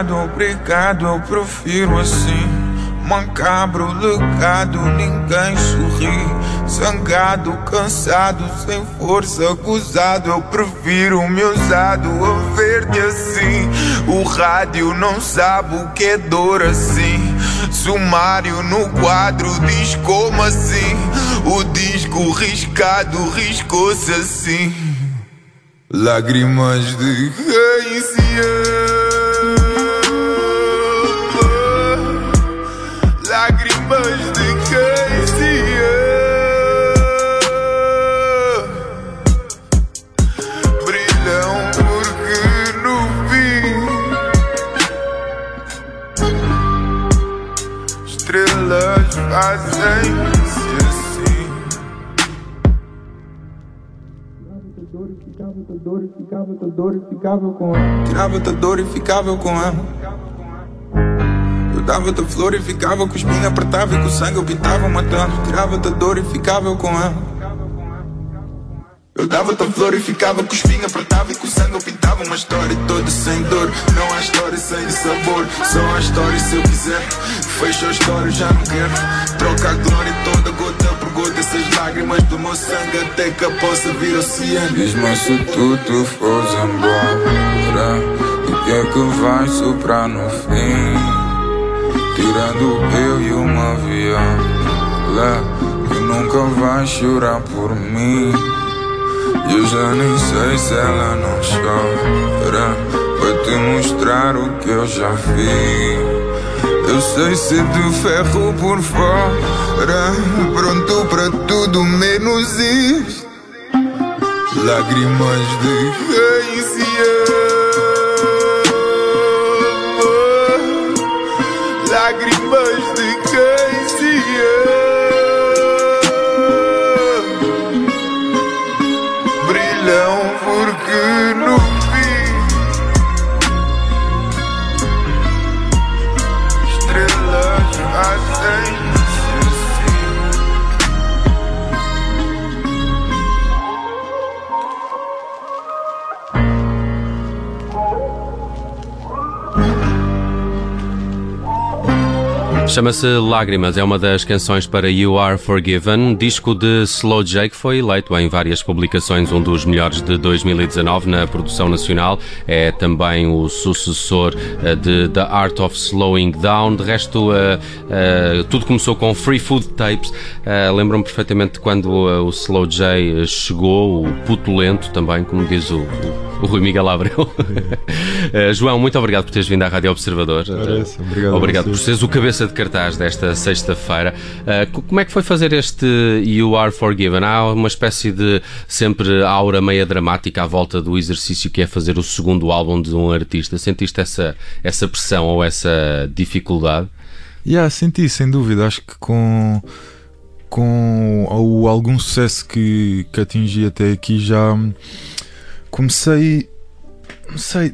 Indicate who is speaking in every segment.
Speaker 1: Trocado, obrigado, eu prefiro assim. Macabro, legado, ninguém sorri. Zangado, cansado, sem força, acusado. Eu prefiro me usado a ver-te assim. O rádio não sabe o que é dor assim. Sumário no quadro diz como assim. O disco riscado riscou-se assim. Lágrimas de quem
Speaker 2: Ficava com ela. Eu dava tua flor e ficava com os apertava e com sangue eu pintava matando. Tirava tua dor e ficava com ela. Eu dava tua flor e ficava com os apertava e com sangue eu pintava uma história toda sem dor. Não há história sem sabor, só há história se eu quiser. Fecho a história, já não quero. Troca a glória toda, gota por gota, essas lágrimas do meu sangue até que eu possa vir oceano.
Speaker 1: Diz-me se tu te fores embora que é que vai soprar no fim. Tirando eu e uma viola Que nunca vai chorar por mim. Eu já nem sei se ela não chora. Para te mostrar o que eu já vi eu sei ser de ferro por fora. Pronto para tudo menos isto Lágrimas de quem Lágrimas de
Speaker 3: Chama-se Lágrimas, é uma das canções para You Are Forgiven, disco de Slow J que foi eleito em várias publicações um dos melhores de 2019 na produção nacional. É também o sucessor eh, de The Art of Slowing Down. De resto, eh, eh, tudo começou com Free Food Tapes. Eh, Lembro-me perfeitamente quando o Slow J chegou, o putulento também, como diz o, o Rui Miguel Abreu. Eh, João, muito obrigado por teres vindo à Rádio Observador.
Speaker 4: Parece, obrigado a
Speaker 3: Obrigado por seres o cabeça de cartaz desta sexta-feira. Uh, co- como é que foi fazer este You Are Forgiven? Há uma espécie de sempre aura meia dramática à volta do exercício que é fazer o segundo álbum de um artista. Sentiste essa, essa pressão ou essa dificuldade?
Speaker 4: Yeah, senti, sem dúvida. Acho que com, com algum sucesso que, que atingi até aqui já hum, comecei. Não sei.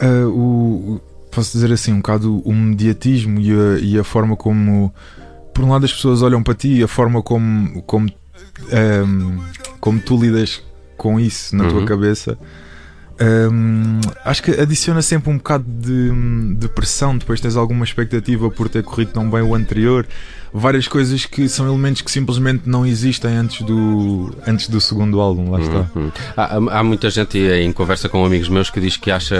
Speaker 4: Eh, o, posso dizer assim, um bocado o mediatismo e a, e a forma como. Por um lado, as pessoas olham para ti e a forma como, como, ehm, como tu lidas com isso na tua
Speaker 3: Uhum.
Speaker 4: cabeça. Hum, acho que adiciona sempre um bocado de, de pressão. Depois tens alguma expectativa por ter corrido tão bem o anterior. Várias coisas que são elementos que simplesmente não existem antes do, antes do segundo álbum. Lá está.
Speaker 3: Uhum. Há, há muita gente em conversa com amigos meus que diz que acha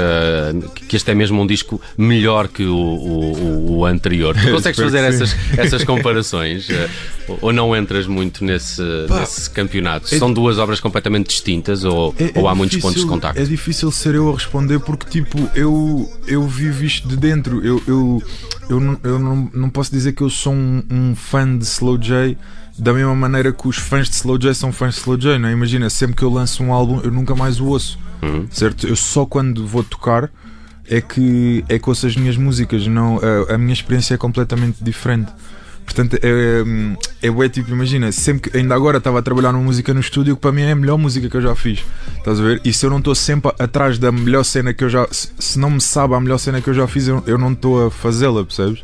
Speaker 3: que este é mesmo um disco melhor que o, o- o anterior. Tu consegues fazer essas, essas comparações? eh, ou- não entras muito nesse,
Speaker 4: Pá,
Speaker 3: nesse campeonato?
Speaker 4: é-
Speaker 3: São duas obras completamente distintas ou,
Speaker 4: É- é
Speaker 3: ou há muitos
Speaker 4: difícil-
Speaker 3: pontos de contacto?
Speaker 4: É difícil ser eu a responder porque, tipo, eu, eu vivo isto de dentro. Eu, eu, eu, não, eu não, não posso dizer que eu sou um, um fã de Slow J da mesma maneira que os fãs de Slow J são fãs de Slow J, não é? Imagina, sempre que eu lanço um álbum, eu nunca mais o ouço,
Speaker 3: Uhum.
Speaker 4: certo? Eu só quando vou tocar é que, é que ouço as minhas músicas, não, a, a minha experiência é completamente diferente. Portanto, é, é, é tipo, imagina, sempre que, ainda agora estava a trabalhar numa música no estúdio que para mim é a melhor música que eu já fiz. Estás a ver? E se eu não estou sempre atrás da melhor cena que eu já. Se, se não me sabe a melhor cena que eu já fiz, eu, eu não estou a fazê-la, percebes?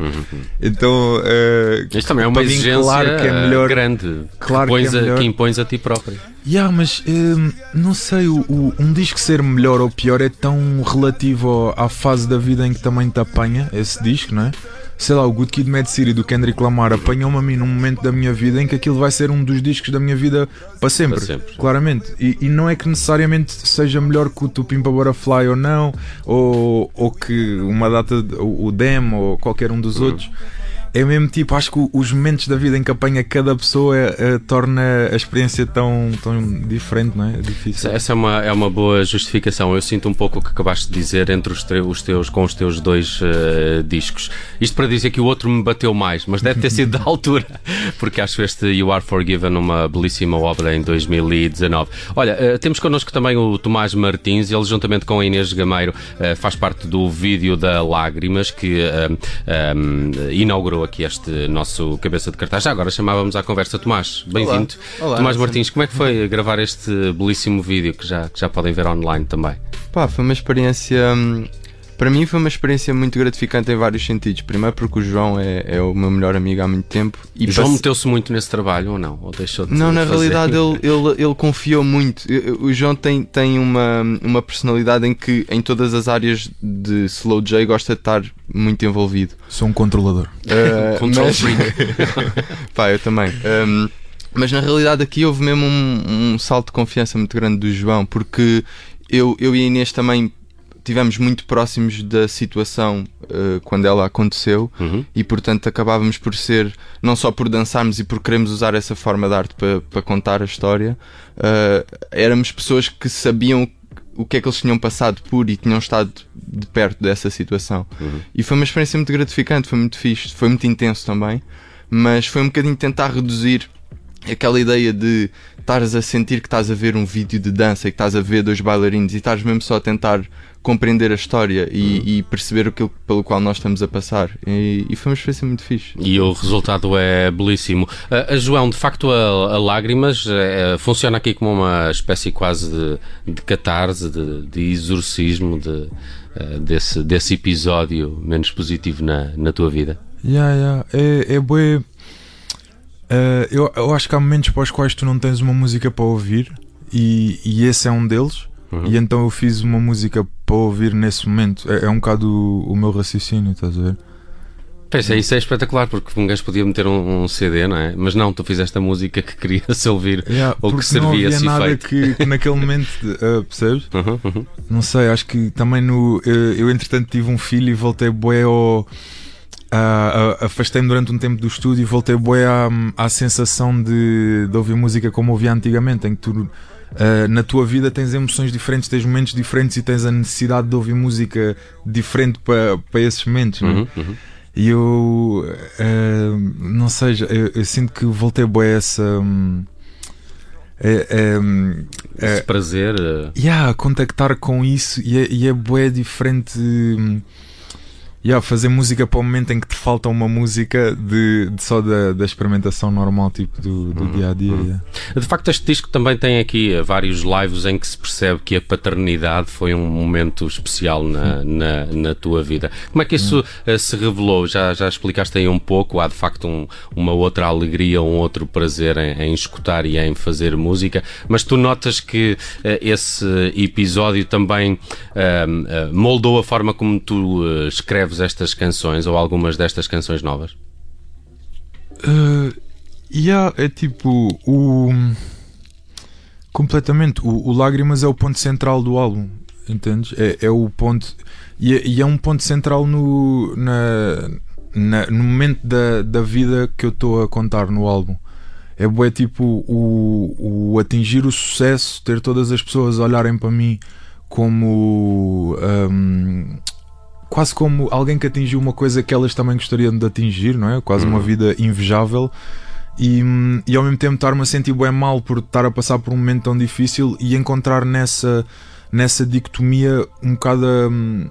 Speaker 4: Então. é,
Speaker 3: Isto também é uma
Speaker 4: para mim,
Speaker 3: exigência
Speaker 4: claro que é melhor.
Speaker 3: grande
Speaker 4: Claro
Speaker 3: que,
Speaker 4: que é
Speaker 3: pões a-
Speaker 4: melhor.
Speaker 3: que impões a ti próprio.
Speaker 4: Yeah, mas hum, não sei, o, o- um disco ser melhor ou pior é tão relativo à fase da vida em que também te apanha esse disco, não é? Sei lá, o Good Kid Mad City do Kendrick Lamar apanhou-me a mim num momento da minha vida em que aquilo vai ser um dos discos da minha vida para sempre,
Speaker 3: Para sempre.
Speaker 4: claramente. E, e não é que necessariamente seja melhor que o Tupimpa Butterfly ou não, ou, ou que uma data, o, o Dem ou qualquer um dos
Speaker 3: Uhum.
Speaker 4: outros. É mesmo tipo, acho que os momentos da vida em que apanha cada pessoa eh, torna a experiência tão, tão diferente, não é? É difícil.
Speaker 3: Essa é uma, é uma boa justificação. Eu sinto um pouco o que acabaste de dizer entre os, os teus, com os teus dois eh, discos. Isto para dizer que o outro me bateu mais, mas deve ter sido da altura, porque acho este You Are Forgiven uma belíssima obra em 2019. Olha, eh, temos connosco também o Tomás Martins, ele juntamente com a Inês Gameiro eh, faz parte do vídeo da Lágrimas que eh, eh, aqui este nosso cabeça de cartaz. Já agora chamávamos à conversa Tomás. Bem-vindo. Tomás Martins, como é que foi gravar este belíssimo vídeo que já, que já podem ver online também?
Speaker 5: Pá, foi uma experiência. Para mim foi uma experiência muito gratificante em vários sentidos. Primeiro porque o João é, é o meu melhor amigo há muito tempo. E
Speaker 3: O João
Speaker 5: passe-
Speaker 3: meteu-se muito nesse trabalho ou não? Ou deixou de
Speaker 5: Não, na
Speaker 3: fazer?
Speaker 5: realidade ele, ele, ele confiou muito. O João tem, tem uma, uma personalidade em que em todas as áreas de Slow J gosta de estar muito envolvido.
Speaker 4: Sou um controlador.
Speaker 5: Uh,
Speaker 3: Control
Speaker 5: mas- Pá, eu também. Um, mas na realidade aqui houve mesmo um, um salto de confiança muito grande do João, porque eu, eu e a Inês também tivemos muito próximos da situação uh, quando ela aconteceu
Speaker 3: Uhum.
Speaker 5: e portanto acabávamos por ser, não só por dançarmos e por queremos usar essa forma de arte para, para contar a história, uh, éramos pessoas que sabiam o que é que eles tinham passado por e tinham estado de perto dessa situação. E foi uma experiência muito gratificante, foi muito fixe, foi muito intenso também, mas foi um bocadinho tentar reduzir aquela ideia de estares a sentir que estás a ver um vídeo de dança e que estás a ver dois bailarinos e estás mesmo só a tentar compreender a história e, e perceber aquilo pelo qual nós estamos a passar. E, e foi uma experiência muito fixe.
Speaker 3: E o resultado é belíssimo. A, a João, de facto, a, a Lágrimas eh, funciona aqui como uma espécie quase de, de catarse, de, de exorcismo de, eh, desse, desse episódio menos positivo na, na tua vida.
Speaker 4: Yeah, yeah. É, é bué. Eh, eu, eu acho que há momentos para os quais tu não tens uma música para ouvir e, e esse é um deles.
Speaker 3: Uhum.
Speaker 4: E então eu fiz uma música para ouvir nesse momento. É, é um bocado o, o meu raciocínio, estás a ver?
Speaker 3: Pensa, isso é espetacular, porque um gajo podia meter um, um CD, não é? Mas não, tu fizeste a música que queria-se ouvir.
Speaker 4: Yeah,
Speaker 3: Ou que servia
Speaker 4: não havia
Speaker 3: esse
Speaker 4: nada que, que naquele momento, eh, percebes?
Speaker 3: Uhum, uhum.
Speaker 4: Não sei, acho que também no. Eu, eu, entretanto tive um filho e voltei bué ao. A- Afastei-me durante um tempo do estúdio e voltei bué à, à sensação de, de ouvir música como ouvia antigamente, em que tu ah, na tua vida tens emoções diferentes, tens momentos diferentes e tens a necessidade de ouvir música diferente para, para esses momentos. é?
Speaker 3: Uhum, uhum.
Speaker 4: E eu ah, não sei, eu, eu sinto que voltei bué a essa. hum, é- é, hum, é-
Speaker 3: Esse prazer. eh,
Speaker 4: Yeah, contactar com isso e é, e é bué diferente hum, yeah, fazer música para o momento em que te falta uma música de, de só da, da experimentação normal tipo do, do dia a dia. yeah.
Speaker 3: De facto, este disco também tem aqui eh, vários lives em que se percebe que a paternidade foi um momento especial na, na, na tua vida. Como é que isso eh, se revelou? Já, já explicaste aí um pouco. Há de facto um- uma outra alegria, um outro prazer em, em escutar e em fazer música, mas tu notas que eh, esse episódio também ah, moldou a forma como tu escreves estas canções ou algumas destas canções novas?
Speaker 4: Uh, yeah, é tipo o completamente o, o Lágrimas é o ponto central do álbum, entendes? É, é o ponto e é, e é um ponto central no, na, na- no momento da, da vida que eu estou a contar no álbum. É bué tipo o, o atingir o sucesso, ter todas as pessoas a olharem para mim como um, quase como alguém que atingiu uma coisa que elas também gostariam de atingir, não é? Quase uma
Speaker 3: Uhum.
Speaker 4: vida invejável. E, e ao mesmo tempo estar-me a sentir bem mal por estar a passar por um momento tão difícil e encontrar nessa, nessa dicotomia um bocado. hum,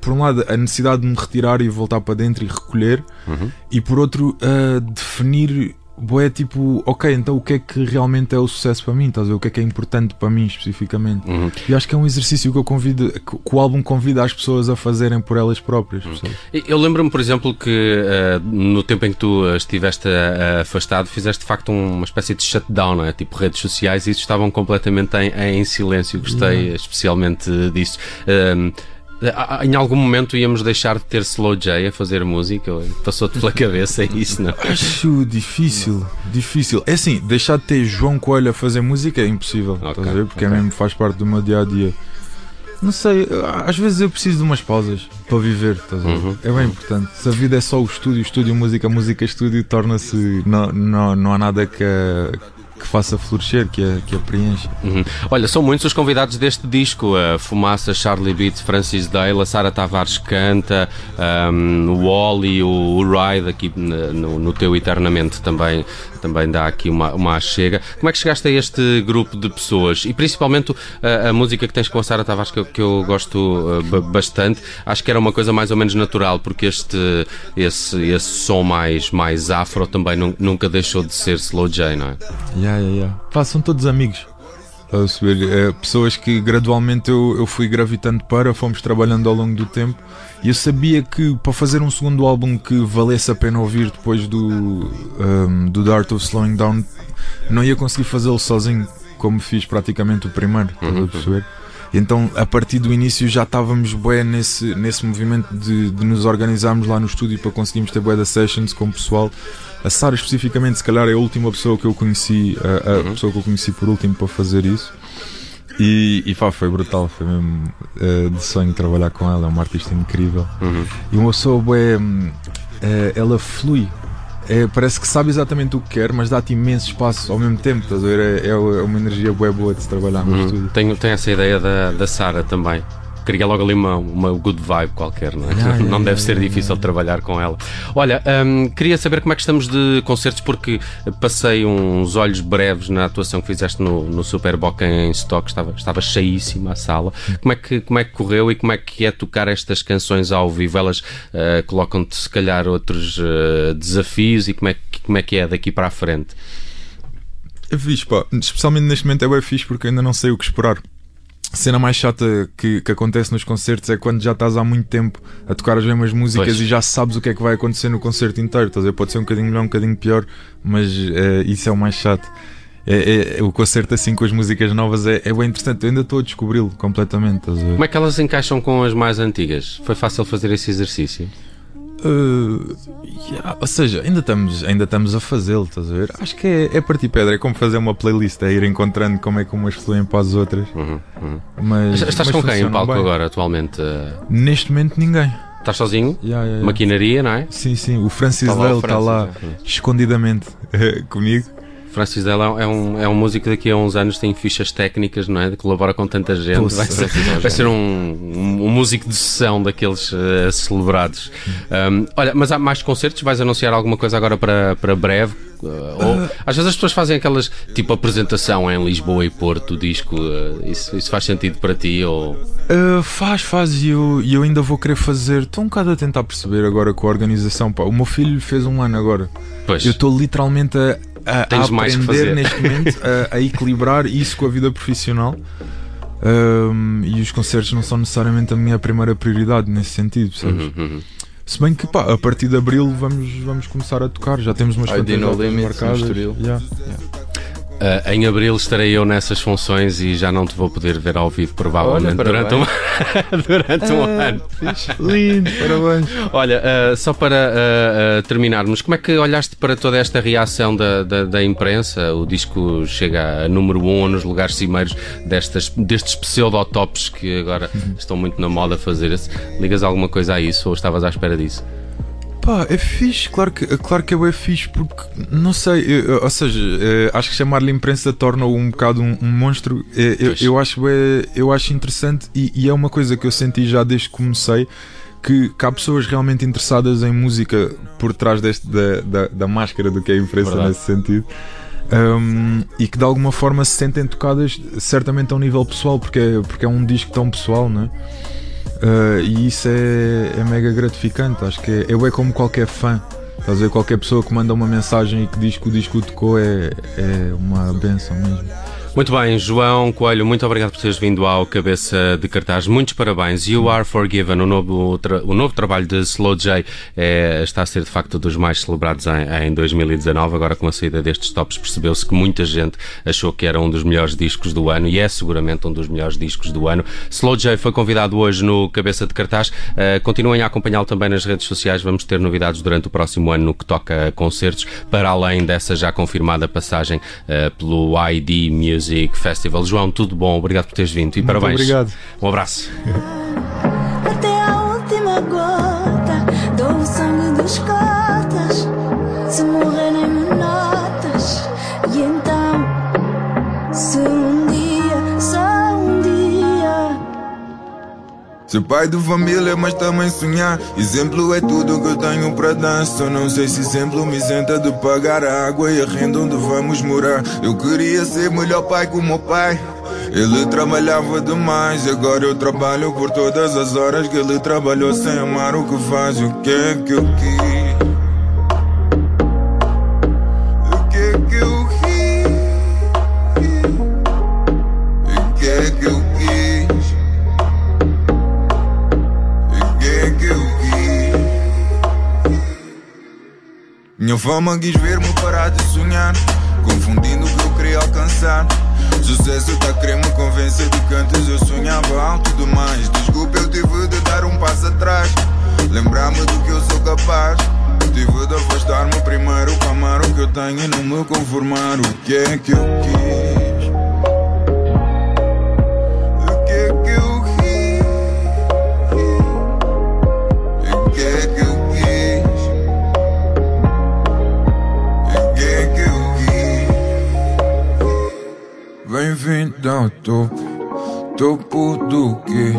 Speaker 4: por um lado, a necessidade de me retirar e voltar para dentro e recolher,
Speaker 3: Uhum.
Speaker 4: e por outro, a definir. Boé, tipo, ok, então o que é que realmente é o sucesso para mim? Estás a ver? O que é que é importante para mim especificamente?
Speaker 3: Uhum.
Speaker 4: E acho que é um exercício que eu convido, que, o álbum convida as pessoas a fazerem por elas próprias. percebes?
Speaker 3: Eu lembro-me, por exemplo, que eh, no tempo em que tu estiveste eh, afastado, fizeste de facto um- uma espécie de shutdown, não é? tipo redes sociais, e isso estavam completamente em, em silêncio. Gostei especialmente disso. A- em algum momento íamos deixar de ter Slow J a fazer música? Passou-te pela cabeça isso, não?
Speaker 4: Acho difícil, difícil. É assim, deixar de ter João Coelho a fazer música é impossível,
Speaker 3: Ok,
Speaker 4: estás a ver? Porque é mesmo faz parte do meu dia a dia. Não sei, às vezes eu preciso de umas pausas para viver, estás a ver?
Speaker 3: Uhum.
Speaker 4: É bem importante. Se a vida é só o estúdio, estúdio, música, música, estúdio, torna-se. Não, não, não há nada que, a- que faça florescer, que a, que a preencha.
Speaker 3: Uhum. Olha, são muitos os convidados deste disco: a Fumaça, Charlie Beat, Francis Dale, a Sara Tavares canta, um, o Wally, o, o Ride, aqui no, no teu Eternamente também, também dá aqui uma, uma chega. Como é que chegaste a este grupo de pessoas? E principalmente a, a música que tens com a Sara Tavares, que eu, que eu gosto uh, ba- bastante, acho que era uma coisa mais ou menos natural, porque este, esse, esse som mais, mais afro também nu- nunca deixou de ser Slow J, não é?
Speaker 4: Yeah, yeah, yeah. Pá, são todos amigos. Estás a perceber? É, pessoas que gradualmente eu, eu fui gravitando para, fomos trabalhando ao longo do tempo. E eu sabia que para fazer um segundo álbum que valesse a pena ouvir depois do, um, do The Art of Slowing Down, não ia conseguir fazê-lo sozinho, como fiz praticamente o primeiro. Estás a perceber? E então, a partir do início, já estávamos bué nesse, nesse movimento de, de nos organizarmos lá no estúdio para conseguirmos ter bué da sessions com o pessoal. A Sara, especificamente, se calhar é a última pessoa que eu conheci, a, a pessoa que eu conheci por último para fazer isso. E, e pá, foi brutal, foi mesmo eh, de sonho trabalhar com ela, é uma artista incrível.
Speaker 3: Uhum.
Speaker 4: E uma pessoa, hum, eh, ela flui. É, parece que sabe exatamente o que quer, mas dá-te imenso espaço ao mesmo tempo. Estás a ver? É, é uma energia bué boa de se trabalhar no
Speaker 3: Uhum.
Speaker 4: estúdio.
Speaker 3: Tenho, tenho essa ideia da, da Sara também. Cria logo ali uma, uma good vibe qualquer, não é?
Speaker 4: Yeah, yeah,
Speaker 3: não deve ser difícil trabalhar com ela. Olha, hum, queria saber como é que estamos de concertos, porque passei uns olhos breves na atuação que fizeste no, no Super Boca em Stock, estava, estava cheíssima a sala. Como é, que, como é que correu e como é que é tocar estas canções ao vivo? Elas ah, colocam-te, se calhar, outros ah, desafios e como é, que, como é que é daqui para a frente?
Speaker 4: É fixe, pá. Especialmente neste momento é bem fixe porque ainda não sei o que esperar. A cena mais chata que, que acontece nos concertos é quando já estás há muito tempo a tocar as mesmas músicas
Speaker 3: Pois.
Speaker 4: e já sabes o que é que vai acontecer no concerto inteiro. Estás a ver? Pode ser um bocadinho melhor, um bocadinho pior, mas eh, isso é o mais chato. É, é- o concerto assim com as músicas novas é, é bem interessante. Eu ainda estou a descobri-lo completamente. Estás a ver?
Speaker 3: Como é que elas se encaixam com as mais antigas? Foi fácil fazer esse exercício?
Speaker 4: Uh, yeah, ou seja, ainda estamos, ainda estamos a fazê-lo, estás a ver? Acho que é, é partir pedra, é como fazer uma playlist, é ir encontrando como é que umas fluem para as outras.
Speaker 3: Uhum, uhum.
Speaker 4: Mas,
Speaker 3: Estás
Speaker 4: mas
Speaker 3: com quem em palco
Speaker 4: bem.
Speaker 3: agora, atualmente?
Speaker 4: Neste momento, ninguém.
Speaker 3: Estás sozinho?
Speaker 4: Yeah, yeah.
Speaker 3: Maquinaria, não é?
Speaker 4: Sim, sim, o Francis
Speaker 5: Tá lá
Speaker 4: Lale está
Speaker 5: Francis,
Speaker 4: lá escondidamente eh, comigo.
Speaker 3: Francis Dell é um, é um músico daqui a uns anos tem fichas técnicas, não é? Colabora com tanta gente.
Speaker 4: Poxa,
Speaker 3: vai ser, vai ser um, um, um músico de sessão daqueles eh, celebrados. Um, olha, mas há mais concertos? Vais anunciar alguma coisa agora para, para breve? Uh, ou, às vezes as pessoas fazem aquelas tipo apresentação em Lisboa e Porto, o disco. uh, isso, isso faz sentido para ti? Ou...
Speaker 4: Uh, faz, faz, e eu, eu ainda vou querer fazer. Estou um bocado a tentar perceber agora com a organização. Pá. O meu filho fez um ano agora.
Speaker 3: Pois.
Speaker 4: Eu estou literalmente a, a, a
Speaker 3: Tens mais que fazer.
Speaker 4: neste momento a, a equilibrar isso com a vida profissional. Um, e os concertos não são necessariamente a minha primeira prioridade nesse sentido, percebes?
Speaker 3: Uhum, uhum.
Speaker 4: Se bem que pá, a partir de abril vamos, vamos começar a tocar, já temos umas quantas marcadas.
Speaker 5: no Estoril.
Speaker 4: Yeah.
Speaker 3: Uh, em abril estarei eu nessas funções e já não te vou poder ver ao vivo, provavelmente,
Speaker 5: Olha,
Speaker 3: durante, um, durante um ano.
Speaker 4: Lindo, parabéns.
Speaker 3: Olha, uh, só para uh, terminarmos, como é que olhaste para toda esta reação da, da, da imprensa? O disco chega a número 1 um nos lugares cimeiros destas, destes pseudotops que agora estão muito na moda fazer. Ligas alguma coisa a isso ou estavas à espera disso?
Speaker 4: Pá, é fixe, claro que, claro que é bem fixe, porque não sei, eu- ou seja, eh, acho que chamar-lhe imprensa torna-o um bocado um, um monstro. Eh, eu, eu, acho, eu acho interessante e, e é uma coisa que eu senti já desde que comecei. que, que há pessoas realmente interessadas em música por trás deste, da, da, da máscara do que é a imprensa
Speaker 3: Verdade.
Speaker 4: nesse sentido. Um, e que de alguma forma se sentem tocadas, certamente a um nível pessoal, porque é, porque é um disco tão pessoal, não é? Uh, e isso é, é mega gratificante. Acho que é, é como qualquer fã. Estás a ver? Qualquer pessoa que manda uma mensagem e que diz que o disco tocou é, é uma benção mesmo.
Speaker 3: Muito bem, João Coelho, muito obrigado por teres vindo ao Cabeça de Cartaz. Muitos parabéns. You Are Forgiven, o novo, o novo trabalho de Slow J, é, está a ser de facto dos mais celebrados em, em 2019. Agora, com a saída destes tops, percebeu-se que muita gente achou que era um dos melhores discos do ano e é seguramente um dos melhores discos do ano. Slow J foi convidado hoje no Cabeça de Cartaz. Uh, continuem a acompanhá-lo também nas redes sociais. Vamos ter novidades durante o próximo ano no que toca a concertos, para além dessa já confirmada passagem uh, pelo ID Music. Music Festival. João, tudo bom? Obrigado por teres vindo e
Speaker 4: Muito
Speaker 3: parabéns.
Speaker 4: obrigado.
Speaker 3: Um abraço.
Speaker 1: Ser pai de família, mas também sonhar. Exemplo é tudo que eu tenho para dar. Só não sei se exemplo me isenta de pagar a água e a renda onde vamos morar. Eu queria ser melhor pai que o meu pai. Ele trabalhava demais, agora eu trabalho por todas as horas que ele trabalhou sem amar o que faz. O que é que eu quis? Fama quis ver-me parar de sonhar, confundindo o que eu queria alcançar. Sucesso tá querer me convencer de que antes eu sonhava alto demais. Desculpa, eu tive de dar um passo atrás, lembrar-me do que eu sou capaz. Tive de afastar-me primeiro para amar o que eu tenho e não me conformar. O que é que eu quis? Bem-vindo ao topo. Topo do quê?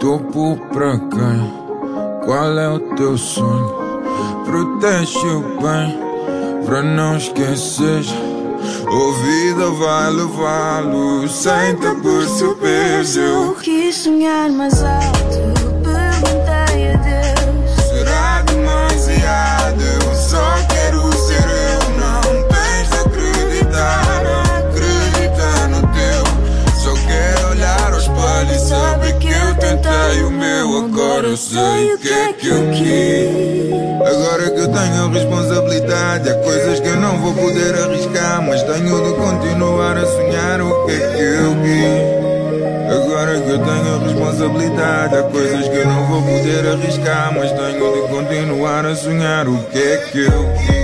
Speaker 1: Topo pra quem? Qual é o teu sonho? Protege o bem pra não esquecer. Ouvida vai levá-lo sem te perceber.
Speaker 6: Eu quis sonhar mais alto.
Speaker 1: Eu sei o que é que eu quis. Agora que eu tenho responsabilidade, há coisas que eu não vou poder arriscar. Mas tenho de continuar a sonhar o que é que eu quis. Agora que eu tenho responsabilidade, há coisas que eu não vou poder arriscar. Mas tenho de continuar a sonhar o que é que eu quis.